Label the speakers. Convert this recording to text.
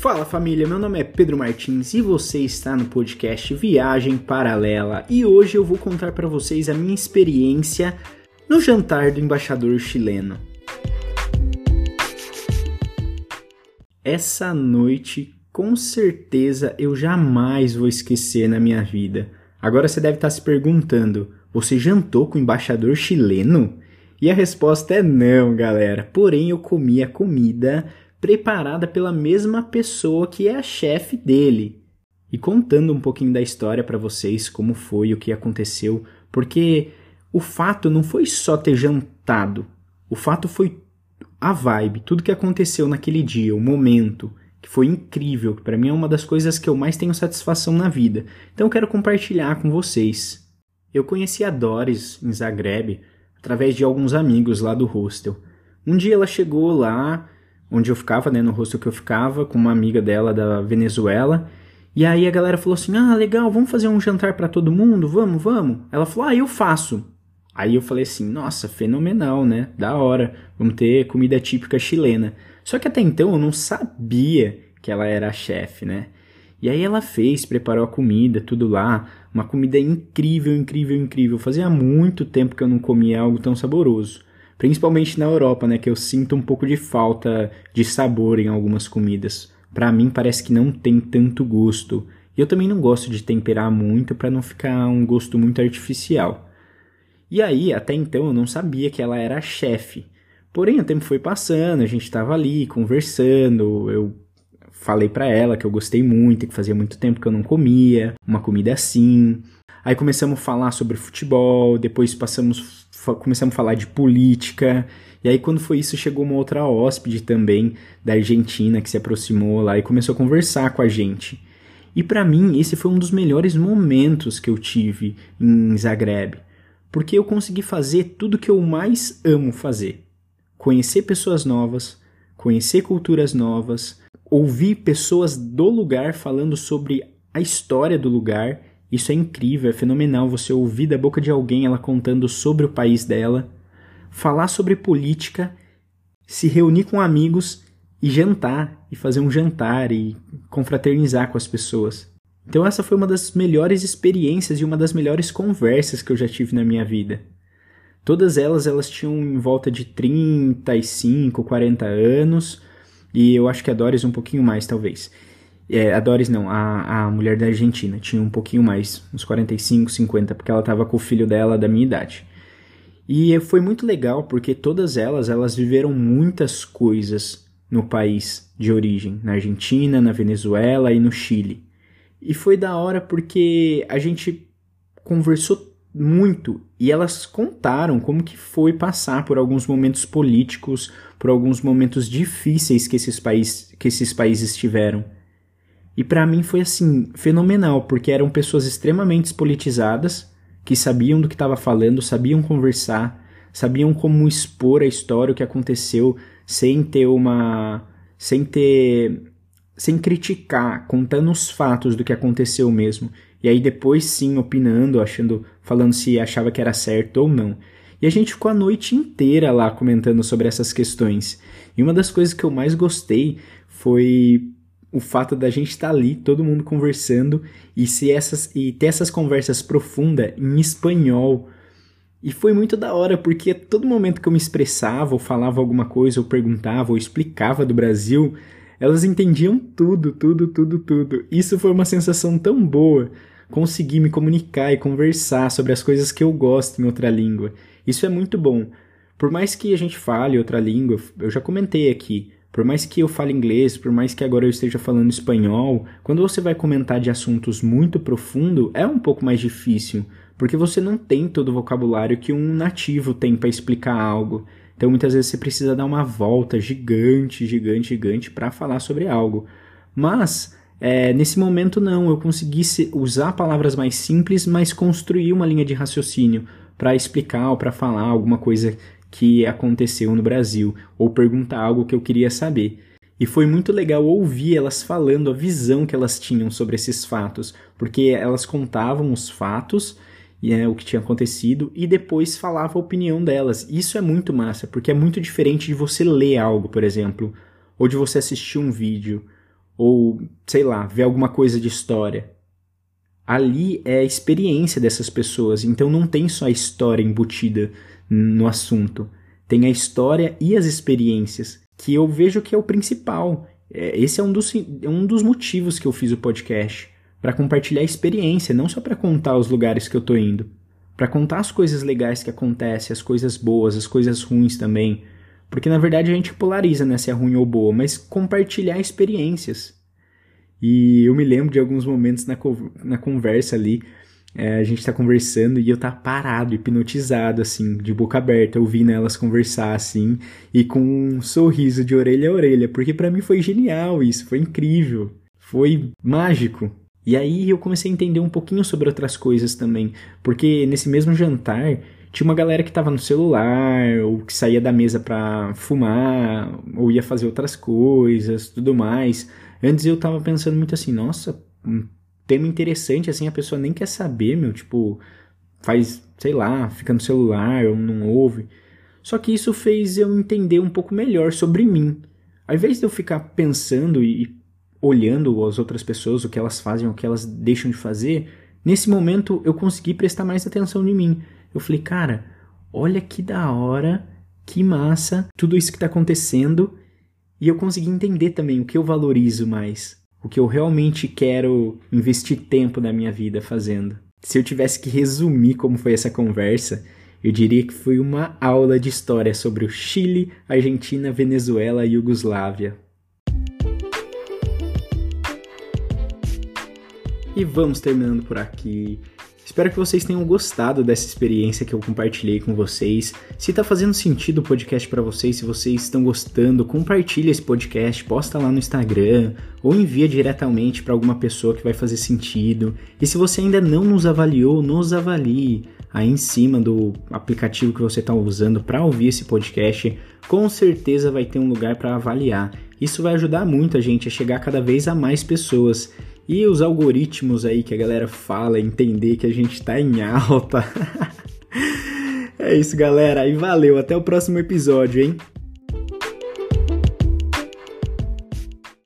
Speaker 1: Fala família, meu nome é Pedro Martins e você está no podcast Viagem Paralela e hoje eu vou contar para vocês a minha experiência no jantar do embaixador chileno. Essa noite, com certeza, eu jamais vou esquecer na minha vida. Agora você deve estar se perguntando: você jantou com o embaixador chileno? E a resposta é não, galera. Porém, eu comi a comida preparada pela mesma pessoa que é a chefe dele. E contando um pouquinho da história para vocês, como foi, o que aconteceu, porque o fato não foi só ter jantado, o fato foi a vibe, tudo que aconteceu naquele dia, o momento, que foi incrível, que para mim é uma das coisas que eu mais tenho satisfação na vida. Então eu quero compartilhar com vocês. Eu conheci a Doris em Zagreb através de alguns amigos lá do hostel. Um dia ela chegou lá onde eu ficava, né, no hostel que eu ficava, com uma amiga dela da Venezuela. E aí a galera falou assim: "Ah, legal, vamos fazer um jantar para todo mundo? Vamos, vamos". Ela falou: "Ah, eu faço". Aí eu falei assim: "Nossa, fenomenal, né? Da hora. Vamos ter comida típica chilena". Só que até então eu não sabia que ela era a chefe, né? E aí ela fez, preparou a comida, tudo lá, uma comida incrível, incrível, incrível. Fazia muito tempo que eu não comia algo tão saboroso principalmente na Europa, né, que eu sinto um pouco de falta de sabor em algumas comidas. Para mim parece que não tem tanto gosto. E eu também não gosto de temperar muito para não ficar um gosto muito artificial. E aí, até então eu não sabia que ela era a chefe. Porém, o tempo foi passando, a gente estava ali conversando, eu falei para ela que eu gostei muito, que fazia muito tempo que eu não comia uma comida assim. Aí começamos a falar sobre futebol, depois passamos começamos a falar de política. E aí, quando foi isso, chegou uma outra hóspede também da Argentina que se aproximou lá e começou a conversar com a gente. E para mim, esse foi um dos melhores momentos que eu tive em Zagreb, porque eu consegui fazer tudo que eu mais amo fazer: conhecer pessoas novas, conhecer culturas novas, ouvir pessoas do lugar falando sobre a história do lugar isso é incrível, é fenomenal você ouvir da boca de alguém ela contando sobre o país dela, falar sobre política, se reunir com amigos e jantar, e fazer um jantar e confraternizar com as pessoas. Então essa foi uma das melhores experiências e uma das melhores conversas que eu já tive na minha vida. Todas elas elas tinham em volta de 35, 40 anos, e eu acho que a Doris um pouquinho mais talvez. É, a Doris não, a, a mulher da Argentina. Tinha um pouquinho mais, uns 45, 50, porque ela estava com o filho dela da minha idade. E foi muito legal porque todas elas, elas viveram muitas coisas no país de origem, na Argentina, na Venezuela e no Chile. E foi da hora porque a gente conversou muito e elas contaram como que foi passar por alguns momentos políticos, por alguns momentos difíceis que esses, país, que esses países tiveram. E para mim foi assim, fenomenal, porque eram pessoas extremamente politizadas, que sabiam do que estava falando, sabiam conversar, sabiam como expor a história, o que aconteceu, sem ter uma. sem ter. sem criticar, contando os fatos do que aconteceu mesmo. E aí depois sim opinando, achando, falando se achava que era certo ou não. E a gente ficou a noite inteira lá comentando sobre essas questões. E uma das coisas que eu mais gostei foi o fato da gente estar tá ali, todo mundo conversando e se essas e ter essas conversas profundas em espanhol. E foi muito da hora, porque todo momento que eu me expressava, ou falava alguma coisa, ou perguntava, ou explicava do Brasil, elas entendiam tudo, tudo, tudo, tudo. Isso foi uma sensação tão boa, conseguir me comunicar e conversar sobre as coisas que eu gosto em outra língua. Isso é muito bom. Por mais que a gente fale outra língua, eu já comentei aqui, por mais que eu fale inglês, por mais que agora eu esteja falando espanhol, quando você vai comentar de assuntos muito profundo, é um pouco mais difícil, porque você não tem todo o vocabulário que um nativo tem para explicar algo. Então muitas vezes você precisa dar uma volta gigante, gigante, gigante para falar sobre algo. Mas é, nesse momento não, eu consegui usar palavras mais simples, mas construir uma linha de raciocínio para explicar ou para falar alguma coisa que aconteceu no Brasil ou perguntar algo que eu queria saber. E foi muito legal ouvir elas falando a visão que elas tinham sobre esses fatos, porque elas contavam os fatos e é, o que tinha acontecido e depois falava a opinião delas. Isso é muito massa, porque é muito diferente de você ler algo, por exemplo, ou de você assistir um vídeo, ou sei lá, ver alguma coisa de história. Ali é a experiência dessas pessoas, então não tem só a história embutida no assunto. Tem a história e as experiências, que eu vejo que é o principal. É, esse é um dos, um dos motivos que eu fiz o podcast. Para compartilhar a experiência, não só para contar os lugares que eu tô indo. Para contar as coisas legais que acontecem, as coisas boas, as coisas ruins também. Porque na verdade a gente polariza né, se é ruim ou boa, mas compartilhar experiências. E eu me lembro de alguns momentos na, na conversa ali, é, a gente tá conversando e eu tá parado, hipnotizado, assim, de boca aberta, ouvindo elas conversar, assim, e com um sorriso de orelha a orelha, porque para mim foi genial isso, foi incrível, foi mágico. E aí eu comecei a entender um pouquinho sobre outras coisas também, porque nesse mesmo jantar tinha uma galera que tava no celular, ou que saía da mesa pra fumar, ou ia fazer outras coisas, tudo mais. Antes eu tava pensando muito assim, nossa, um tema interessante, assim, a pessoa nem quer saber, meu, tipo, faz, sei lá, fica no celular ou não ouve. Só que isso fez eu entender um pouco melhor sobre mim. Ao invés de eu ficar pensando e olhando as outras pessoas, o que elas fazem, o que elas deixam de fazer, nesse momento eu consegui prestar mais atenção em mim. Eu falei, cara, olha que da hora, que massa, tudo isso que está acontecendo. E eu consegui entender também o que eu valorizo mais, o que eu realmente quero investir tempo na minha vida fazendo. Se eu tivesse que resumir como foi essa conversa, eu diria que foi uma aula de história sobre o Chile, Argentina, Venezuela e Iugoslávia. E vamos terminando por aqui. Espero que vocês tenham gostado dessa experiência que eu compartilhei com vocês. Se está fazendo sentido o podcast para vocês, se vocês estão gostando, compartilha esse podcast, posta lá no Instagram ou envia diretamente para alguma pessoa que vai fazer sentido. E se você ainda não nos avaliou, nos avalie aí em cima do aplicativo que você está usando para ouvir esse podcast. Com certeza vai ter um lugar para avaliar. Isso vai ajudar muito a gente a chegar cada vez a mais pessoas e os algoritmos aí que a galera fala, entender que a gente tá em alta. é isso, galera. E valeu. Até o próximo episódio, hein?